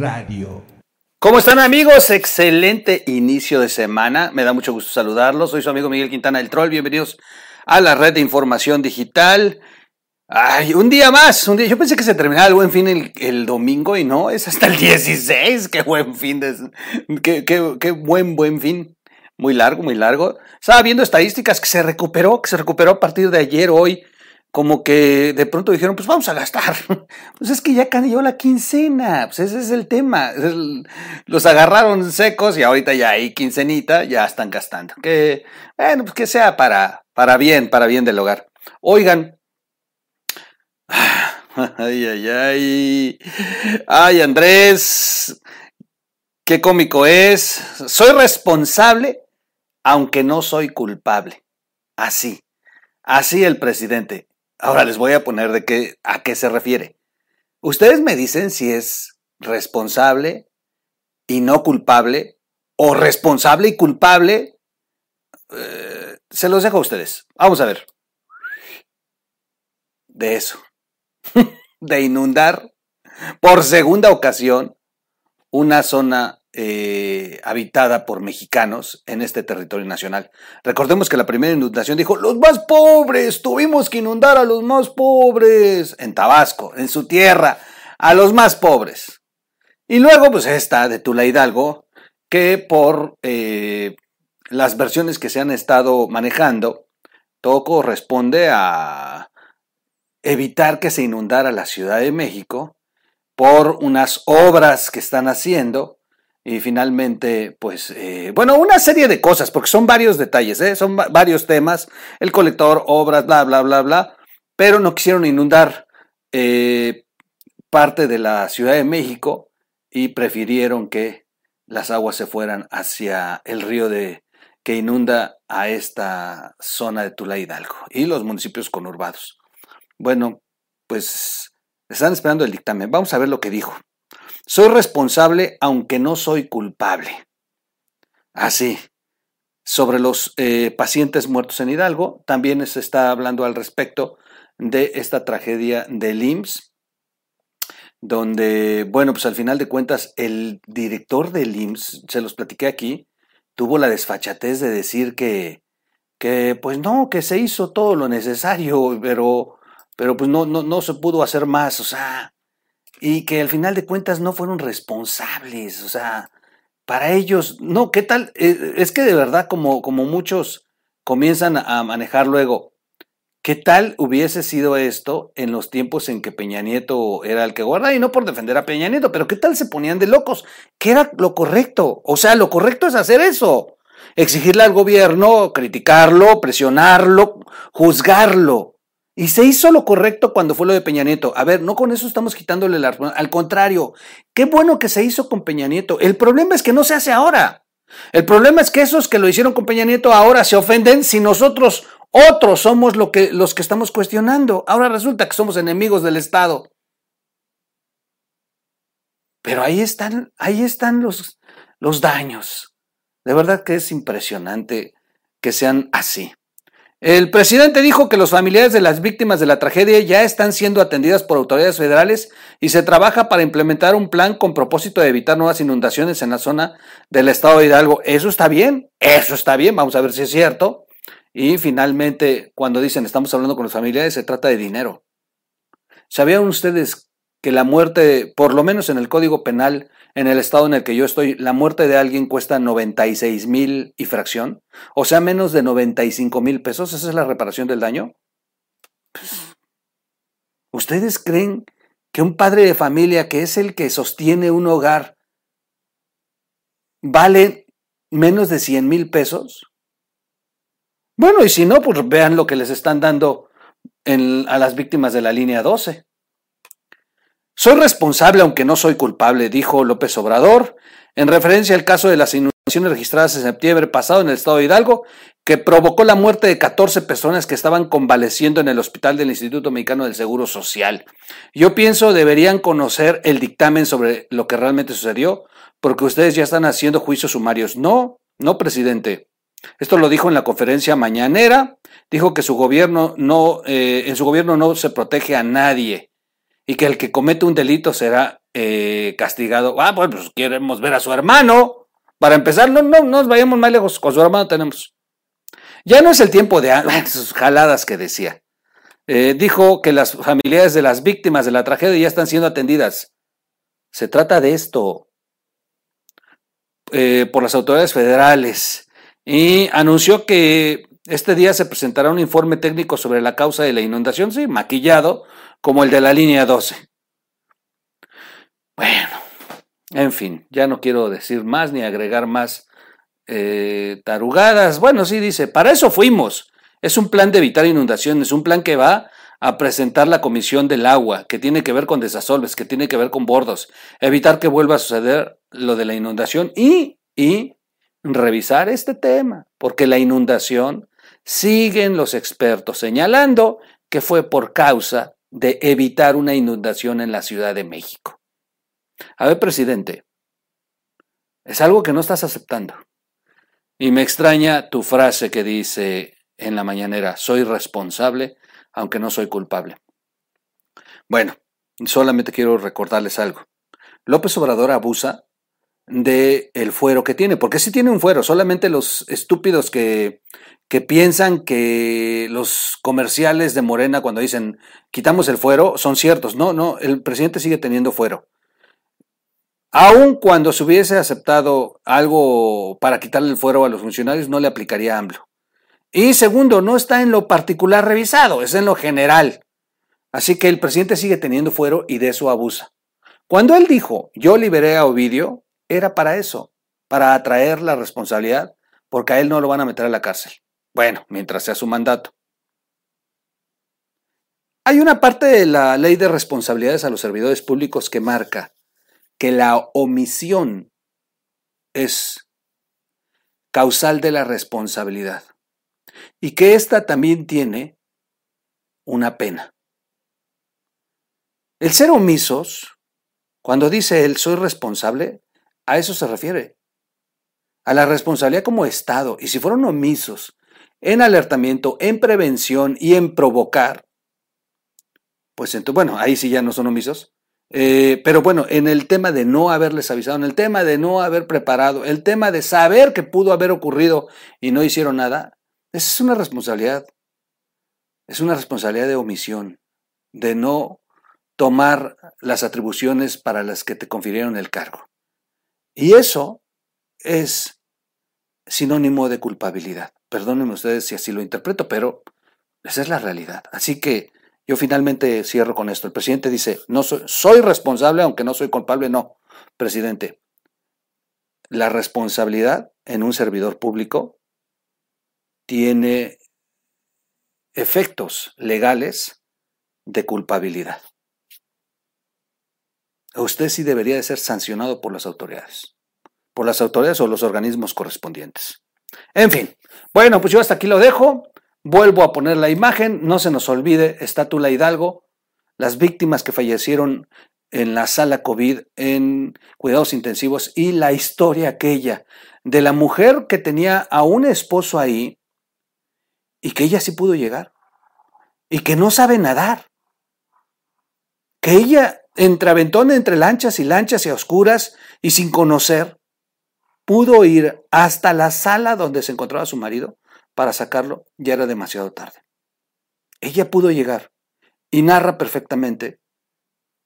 Radio. ¿Cómo están amigos? Excelente inicio de semana. Me da mucho gusto saludarlos. Soy su amigo Miguel Quintana del Troll. Bienvenidos a la red de información digital. Ay, un día más, un día. Yo pensé que se terminaba el buen fin el, domingo y no, es hasta el 16. Qué buen fin, de, qué, qué, buen, buen fin. Muy largo, muy largo. Estaba viendo estadísticas que se recuperó, que se recuperó a partir de ayer, hoy como que de pronto dijeron, pues vamos a gastar. Pues es que ya cayó la quincena, pues ese es el tema. Los agarraron secos y ahorita ya hay quincenita, ya están gastando. Que, bueno, pues que sea para, para bien, para bien del hogar. Oigan. Ay, ay, ay. Ay, Andrés. Qué cómico es. Soy responsable, aunque no soy culpable. Así. Así el presidente. Ahora les voy a poner de qué, a qué se refiere. Ustedes me dicen si es responsable y no culpable o responsable y culpable. Eh, se los dejo a ustedes. Vamos a ver. De eso. de inundar por segunda ocasión una zona eh, habitada por mexicanos en este territorio nacional. Recordemos que la primera inundación dijo, los más pobres, tuvimos que inundar a los más pobres en Tabasco, en su tierra, a los más pobres. Y luego, pues esta de Tula Hidalgo, que por eh, las versiones que se han estado manejando, todo corresponde a evitar que se inundara la Ciudad de México por unas obras que están haciendo y finalmente, pues, eh, bueno, una serie de cosas, porque son varios detalles, ¿eh? son varios temas, el colector, obras, bla, bla, bla, bla, pero no quisieron inundar eh, parte de la Ciudad de México y prefirieron que las aguas se fueran hacia el río de, que inunda a esta zona de Tula Hidalgo y los municipios conurbados. Bueno, pues están esperando el dictamen. Vamos a ver lo que dijo. Soy responsable aunque no soy culpable. Así. Sobre los eh, pacientes muertos en Hidalgo, también se está hablando al respecto de esta tragedia del IMSS, donde, bueno, pues al final de cuentas, el director del IMSS, se los platiqué aquí, tuvo la desfachatez de decir que, que pues no, que se hizo todo lo necesario, pero, pero pues no, no, no se pudo hacer más, o sea, y que al final de cuentas no fueron responsables, o sea, para ellos, no, ¿qué tal? Eh, es que de verdad, como, como muchos comienzan a manejar luego, ¿qué tal hubiese sido esto en los tiempos en que Peña Nieto era el que guarda? Y no por defender a Peña Nieto, pero ¿qué tal se ponían de locos? ¿Qué era lo correcto? O sea, lo correcto es hacer eso. Exigirle al gobierno, criticarlo, presionarlo, juzgarlo. Y se hizo lo correcto cuando fue lo de Peña Nieto. A ver, no con eso estamos quitándole la... Al contrario, qué bueno que se hizo con Peña Nieto. El problema es que no se hace ahora. El problema es que esos que lo hicieron con Peña Nieto ahora se ofenden si nosotros, otros, somos lo que, los que estamos cuestionando. Ahora resulta que somos enemigos del Estado. Pero ahí están, ahí están los, los daños. De verdad que es impresionante que sean así. El presidente dijo que los familiares de las víctimas de la tragedia ya están siendo atendidas por autoridades federales y se trabaja para implementar un plan con propósito de evitar nuevas inundaciones en la zona del estado de Hidalgo. Eso está bien, eso está bien, vamos a ver si es cierto. Y finalmente, cuando dicen estamos hablando con los familiares, se trata de dinero. ¿Sabían ustedes que la muerte, por lo menos en el Código Penal, en el estado en el que yo estoy, la muerte de alguien cuesta 96 mil y fracción, o sea, menos de 95 mil pesos, esa es la reparación del daño. Pues, ¿Ustedes creen que un padre de familia, que es el que sostiene un hogar, vale menos de 100 mil pesos? Bueno, y si no, pues vean lo que les están dando a las víctimas de la línea 12. Soy responsable aunque no soy culpable, dijo López Obrador, en referencia al caso de las inundaciones registradas en septiembre pasado en el estado de Hidalgo, que provocó la muerte de 14 personas que estaban convaleciendo en el hospital del Instituto Mexicano del Seguro Social. Yo pienso deberían conocer el dictamen sobre lo que realmente sucedió, porque ustedes ya están haciendo juicios sumarios. No, no, presidente. Esto lo dijo en la conferencia mañanera. Dijo que su gobierno no, eh, en su gobierno no se protege a nadie y que el que comete un delito será eh, castigado. Ah, pues, pues, queremos ver a su hermano. Para empezar, no, no, nos vayamos más lejos, con su hermano tenemos. Ya no es el tiempo de sus jaladas que decía. Eh, dijo que las familiares de las víctimas de la tragedia ya están siendo atendidas. Se trata de esto eh, por las autoridades federales y anunció que este día se presentará un informe técnico sobre la causa de la inundación, sí, maquillado, como el de la línea 12. Bueno, en fin, ya no quiero decir más ni agregar más eh, tarugadas. Bueno, sí, dice, para eso fuimos. Es un plan de evitar inundaciones, un plan que va a presentar la Comisión del Agua, que tiene que ver con desasolves, que tiene que ver con bordos, evitar que vuelva a suceder lo de la inundación y, y revisar este tema, porque la inundación siguen los expertos señalando que fue por causa de evitar una inundación en la Ciudad de México. A ver, presidente, es algo que no estás aceptando. Y me extraña tu frase que dice en la mañanera, soy responsable, aunque no soy culpable. Bueno, solamente quiero recordarles algo. López Obrador abusa de el fuero que tiene, porque sí tiene un fuero, solamente los estúpidos que, que piensan que los comerciales de Morena cuando dicen quitamos el fuero son ciertos. No, no, el presidente sigue teniendo fuero. Aun cuando se hubiese aceptado algo para quitarle el fuero a los funcionarios, no le aplicaría AMLO. Y segundo, no está en lo particular revisado, es en lo general. Así que el presidente sigue teniendo fuero y de eso abusa. Cuando él dijo, yo liberé a Ovidio, era para eso, para atraer la responsabilidad, porque a él no lo van a meter a la cárcel. Bueno, mientras sea su mandato. Hay una parte de la ley de responsabilidades a los servidores públicos que marca que la omisión es causal de la responsabilidad y que ésta también tiene una pena. El ser omisos, cuando dice él soy responsable, a eso se refiere, a la responsabilidad como Estado. Y si fueron omisos en alertamiento, en prevención y en provocar, pues entonces, bueno, ahí sí ya no son omisos. Eh, pero bueno, en el tema de no haberles avisado, en el tema de no haber preparado, el tema de saber que pudo haber ocurrido y no hicieron nada, esa es una responsabilidad. Es una responsabilidad de omisión, de no tomar las atribuciones para las que te confirieron el cargo. Y eso es sinónimo de culpabilidad. Perdónenme ustedes si así lo interpreto, pero esa es la realidad. Así que yo finalmente cierro con esto. El presidente dice, no soy, soy responsable aunque no soy culpable. No, presidente, la responsabilidad en un servidor público tiene efectos legales de culpabilidad usted sí debería de ser sancionado por las autoridades, por las autoridades o los organismos correspondientes. En fin, bueno, pues yo hasta aquí lo dejo. Vuelvo a poner la imagen, no se nos olvide, está Tula Hidalgo, las víctimas que fallecieron en la sala COVID en cuidados intensivos y la historia aquella de la mujer que tenía a un esposo ahí y que ella sí pudo llegar y que no sabe nadar, que ella entre aventón entre lanchas y lanchas y a oscuras y sin conocer, pudo ir hasta la sala donde se encontraba su marido para sacarlo, ya era demasiado tarde. Ella pudo llegar y narra perfectamente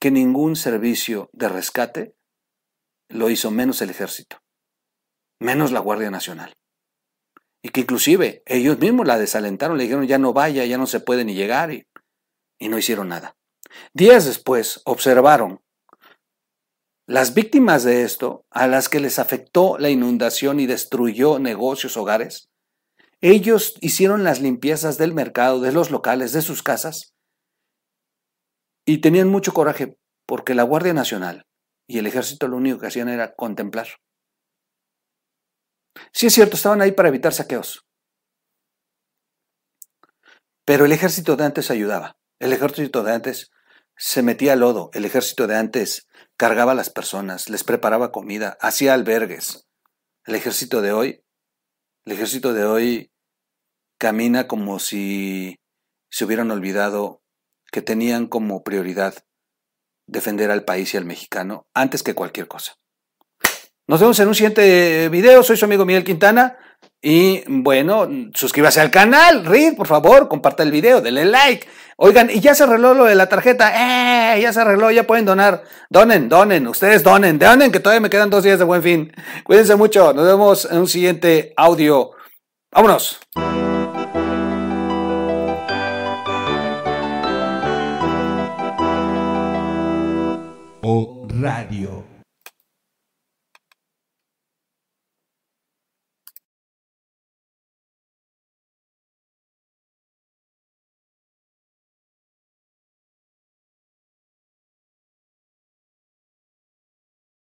que ningún servicio de rescate lo hizo menos el ejército, menos la Guardia Nacional. Y que inclusive ellos mismos la desalentaron, le dijeron ya no vaya, ya no se puede ni llegar y, y no hicieron nada. Días después observaron las víctimas de esto, a las que les afectó la inundación y destruyó negocios, hogares, ellos hicieron las limpiezas del mercado, de los locales, de sus casas, y tenían mucho coraje porque la Guardia Nacional y el ejército lo único que hacían era contemplar. Sí es cierto, estaban ahí para evitar saqueos, pero el ejército de antes ayudaba. El ejército de antes se metía lodo, el ejército de antes cargaba a las personas, les preparaba comida, hacía albergues. El ejército de hoy, el ejército de hoy camina como si se hubieran olvidado que tenían como prioridad defender al país y al mexicano antes que cualquier cosa. Nos vemos en un siguiente video. Soy su amigo Miguel Quintana. Y bueno, suscríbase al canal, Reed, por favor, comparta el video, denle like. Oigan, y ya se arregló lo de la tarjeta, ¡eh! Ya se arregló, ya pueden donar. Donen, donen, ustedes donen, donen, que todavía me quedan dos días de buen fin. Cuídense mucho, nos vemos en un siguiente audio. ¡Vámonos! Radio.